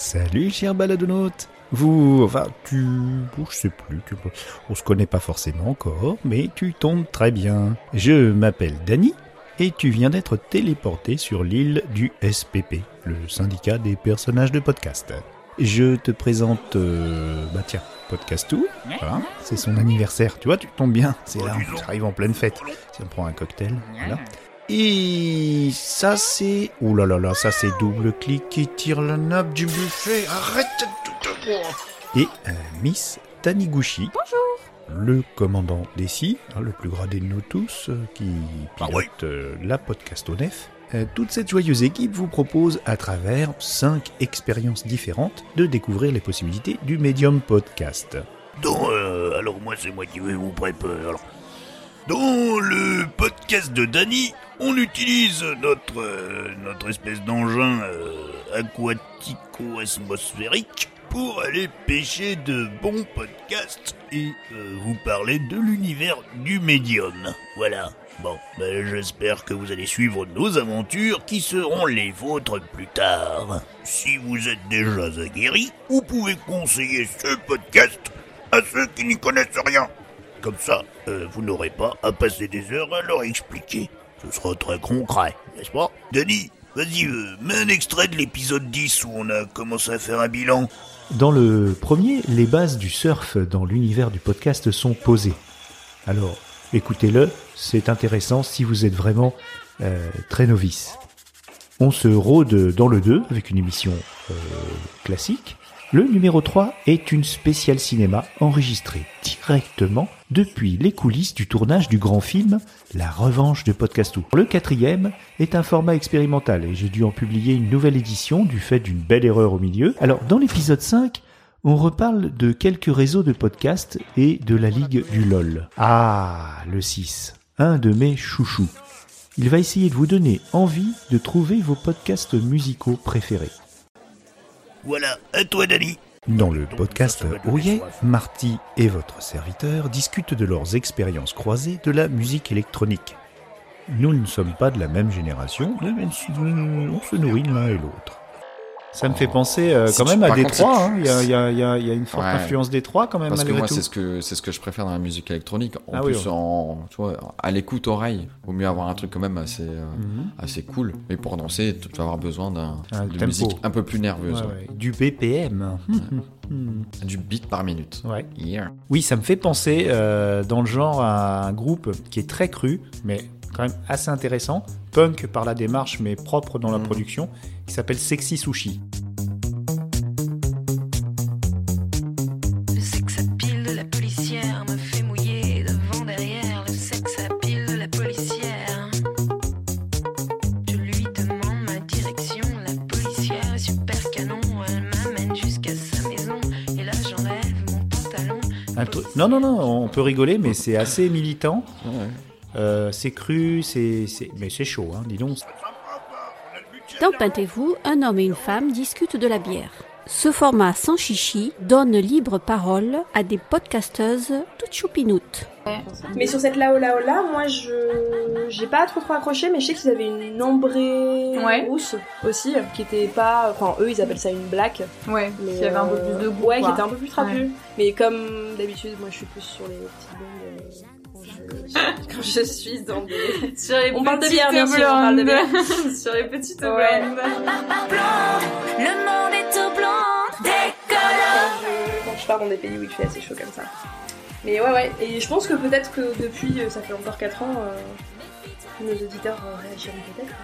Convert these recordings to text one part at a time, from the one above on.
Salut cher baladonaute Vous... Enfin, tu... Je sais plus, tu... on se connaît pas forcément encore, mais tu tombes très bien. Je m'appelle Dany, et tu viens d'être téléporté sur l'île du SPP, le syndicat des personnages de podcast. Je te présente... euh, bah tiens, Podcast voilà, c'est son anniversaire, tu vois, tu tombes bien, c'est là, tu arrives en pleine fête. Si on prend un cocktail, voilà. Et ça c'est... Ouh là là là, ça c'est double clic qui tire la nappe du buffet. Arrête de Et euh, Miss Taniguchi. Bonjour Le commandant d'Essie, hein, le plus gradé de nous tous, euh, qui pilote euh, la podcast au nef. Euh, toute cette joyeuse équipe vous propose, à travers cinq expériences différentes, de découvrir les possibilités du médium podcast. Euh, alors moi c'est moi qui vais vous préparer. Alors, dans podcast de Danny, on utilise notre euh, notre espèce d'engin euh, aquatico-atmosphérique pour aller pêcher de bons podcasts et euh, vous parler de l'univers du médium. Voilà. Bon, ben, j'espère que vous allez suivre nos aventures qui seront les vôtres plus tard. Si vous êtes déjà aguerris, vous pouvez conseiller ce podcast à ceux qui n'y connaissent rien. Comme ça, euh, vous n'aurez pas à passer des heures à leur expliquer. Ce sera très concret, n'est-ce pas? Denis, vas-y, euh, mets un extrait de l'épisode 10 où on a commencé à faire un bilan. Dans le premier, les bases du surf dans l'univers du podcast sont posées. Alors, écoutez-le, c'est intéressant si vous êtes vraiment euh, très novice. On se rôde dans le 2 avec une émission classique. Le numéro 3 est une spéciale cinéma enregistrée directement depuis les coulisses du tournage du grand film La Revanche de Podcastou. Le quatrième est un format expérimental et j'ai dû en publier une nouvelle édition du fait d'une belle erreur au milieu. Alors dans l'épisode 5, on reparle de quelques réseaux de podcasts et de la ligue du LOL. Ah, le 6, un de mes chouchous. Il va essayer de vous donner envie de trouver vos podcasts musicaux préférés. Voilà, à toi Danny. Dans le podcast Ouye, Marty et votre serviteur discutent de leurs expériences croisées de la musique électronique. Nous ne sommes pas de la même génération, mais on se nourrit l'un et l'autre. Ça me fait penser euh, Si quand même à Détroit. hein. Il y, a, il y a- il y a- il y a une forte Ouais. influence Détroit quand même Parce que moi, c'est ce que c'est ce que je préfère dans la musique électronique. En Ah oui, plus, en, tu vois, à l'écoute oreille, vaut mieux avoir un truc quand même assez, euh, Mhm. assez cool. Mais pour danser, tu vas avoir besoin d'un Un de tempo. musique un peu plus nerveuse, Ouais, ouais. ouais. Du BPM. du beat par minute. Ouais. Yeah. Oui, ça me fait penser euh, dans le genre à un groupe qui est très cru, mais quand même assez intéressant, punk par la démarche, mais propre dans la Mhm. production, qui s'appelle Sexy Sushi. Le sexe à pile de la policière me fait mouiller devant derrière. Le sexe à pile de la policière. Je lui demande ma direction. La policière est super canon. Elle m'amène jusqu'à sa maison. Et là j'enlève mon pantalon. Un truc- Non, non, non, on peut rigoler, mais c'est assez militant. Ouais. Euh, c'est cru, c'est, c'est- mais c'est chaud, hein, dis donc. Dans Peintez-vous, un homme et une femme discutent de la bière. Ce format sans chichi donne libre parole à des podcasteuses toutes choupinoutes. Mais sur cette Lao Lao là, moi je j'ai pas trop trop accroché, mais je sais qu'ils avaient une ambrée Ouais. rousse aussi, qui était pas. Enfin, eux ils appellent ça une black. Ouais, Mais qui avait un peu euh, plus de goût. Ouais, quoi. qui était un peu plus trapu. Ouais. Mais comme d'habitude, moi je suis plus sur les petites blondes. Quand je, suis dans des. Sur les On parle de bière, bien sûr, on parle de blondes. Sur les petites Ouais. blondes. Le monde est tout blond, décolore. Quand je, pars dans des pays où il fait assez chaud comme ça. Mais ouais, ouais. Et je pense que peut-être que depuis, euh, ça fait encore 4 ans, euh, nos auditeurs euh, réagiront peut-être.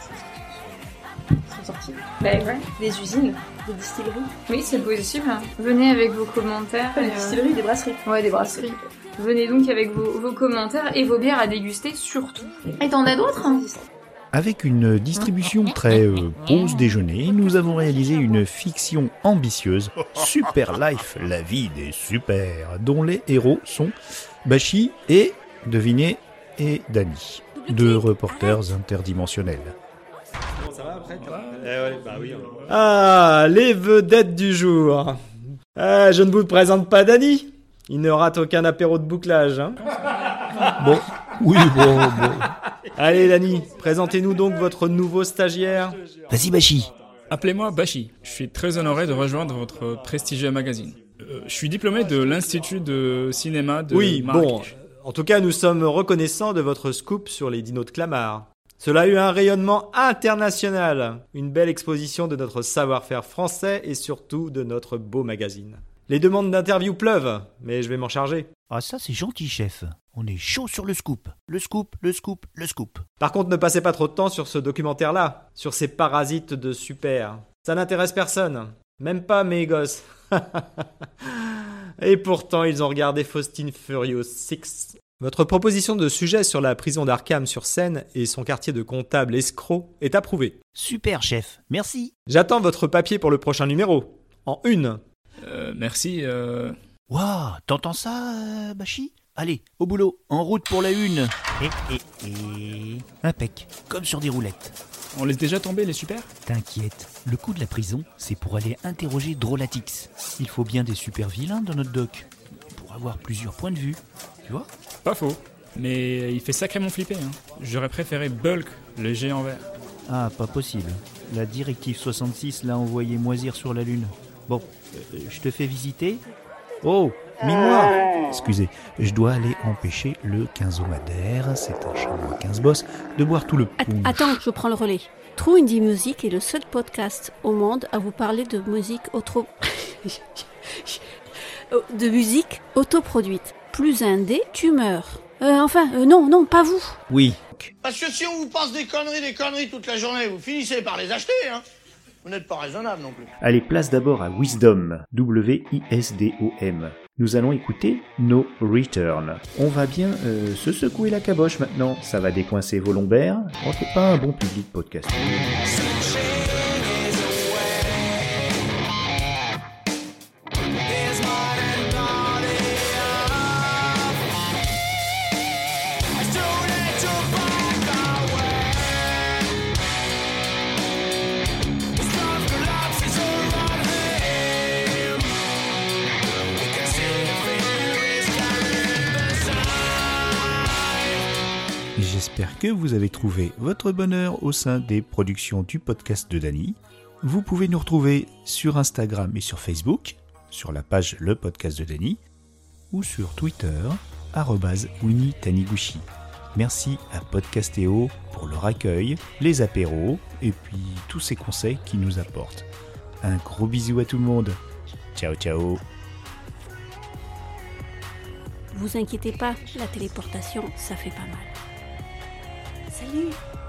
qui sont- sorties. Ben ouais. Des usines, des distilleries. Oui, c'est possible. Venez avec vos commentaires. Pas des euh, distilleries, des brasseries. Ouais, des brasseries. Venez donc avec vos, vos commentaires et vos bières à déguster surtout. Et t'en as d'autres hein? Avec une distribution très euh, pause déjeuner, nous avons réalisé une fiction ambitieuse, Super Life, la vie des super, dont les héros sont Bashi et, devinez, et Dany, deux reporters interdimensionnels. Ah, les vedettes du jour. Ah, je ne vous présente pas Dany. Il ne rate aucun apéro de bouclage. Hein. Bon, oui, bon, bon. Allez, Dany, présentez-nous donc votre nouveau stagiaire. Vas-y Bachi. Appelez-moi Bashi. Je suis très honoré de rejoindre votre prestigieux magazine. Euh, je suis diplômé de l'Institut de cinéma de Oui, bon. En tout cas, nous sommes reconnaissants de votre scoop sur les dinos de Clamart. Cela a eu un rayonnement international, une belle exposition de notre savoir-faire français et surtout de notre beau magazine. Les demandes d'interview pleuvent, mais je vais m'en charger. Ah ça c'est gentil chef. On est chaud sur le scoop. Le scoop, le scoop, le scoop. Par contre, ne passez pas trop de temps sur ce documentaire-là, sur ces parasites de super. Ça n'intéresse personne, même pas mes gosses. Et pourtant, ils ont regardé Faustine Furious 6. Votre proposition de sujet sur la prison d'Arkham sur Seine et son quartier de comptable escroc est approuvée. Super chef. Merci. J'attends votre papier pour le prochain numéro. En une. Euh, merci. euh, Waouh, t'entends ça, euh, Bachi? Allez, au boulot, en route pour la une. Et, et, et... Impec, comme sur des roulettes. On laisse déjà tomber les super? T'inquiète, le coup de la prison, c'est pour aller interroger Drolatix. Il faut bien des super vilains dans notre doc. Pour avoir plusieurs points de vue. Tu vois? Pas faux. Mais il fait sacrément flipper. Hein. J'aurais préféré Bulk, le géant vert. Ah, pas possible. La directive 66 l'a envoyé moisir sur la Lune. Bon, euh, je te fais visiter. Oh, mine-moi Excusez, je dois aller empêcher le quinzomadaire, c'est un chameau à 15 bosses, de boire tout le attends, je prends le relais. True Indie Music est le seul podcast au monde à vous parler de musique auto... de musique autoproduite. Plus indé, tu meurs. Euh, enfin, euh, non, non, pas vous. Oui. Parce que si on vous passe des conneries, des conneries toute la journée, vous finissez par les acheter, hein. Vous n'êtes pas raisonnable non plus. Allez, place d'abord à Wisdom, W-I-S-D-O-M. Nous allons écouter No Return. On va bien euh, se secouer la caboche maintenant. Ça va décoincer vos lombaires. On n'est pas un bon public podcast. J'espère que vous avez trouvé votre bonheur au sein des productions du podcast de Dany. Vous pouvez nous retrouver sur Instagram et sur Facebook, sur la page Le Podcast de Dany, ou sur Twitter, Taniguchi. Merci à Podcastéo pour leur accueil, les apéros et puis tous ces conseils qu'ils nous apportent. Un gros bisou à tout le monde. Ciao ciao Vous inquiétez pas, la téléportation, ça fait pas mal. Salut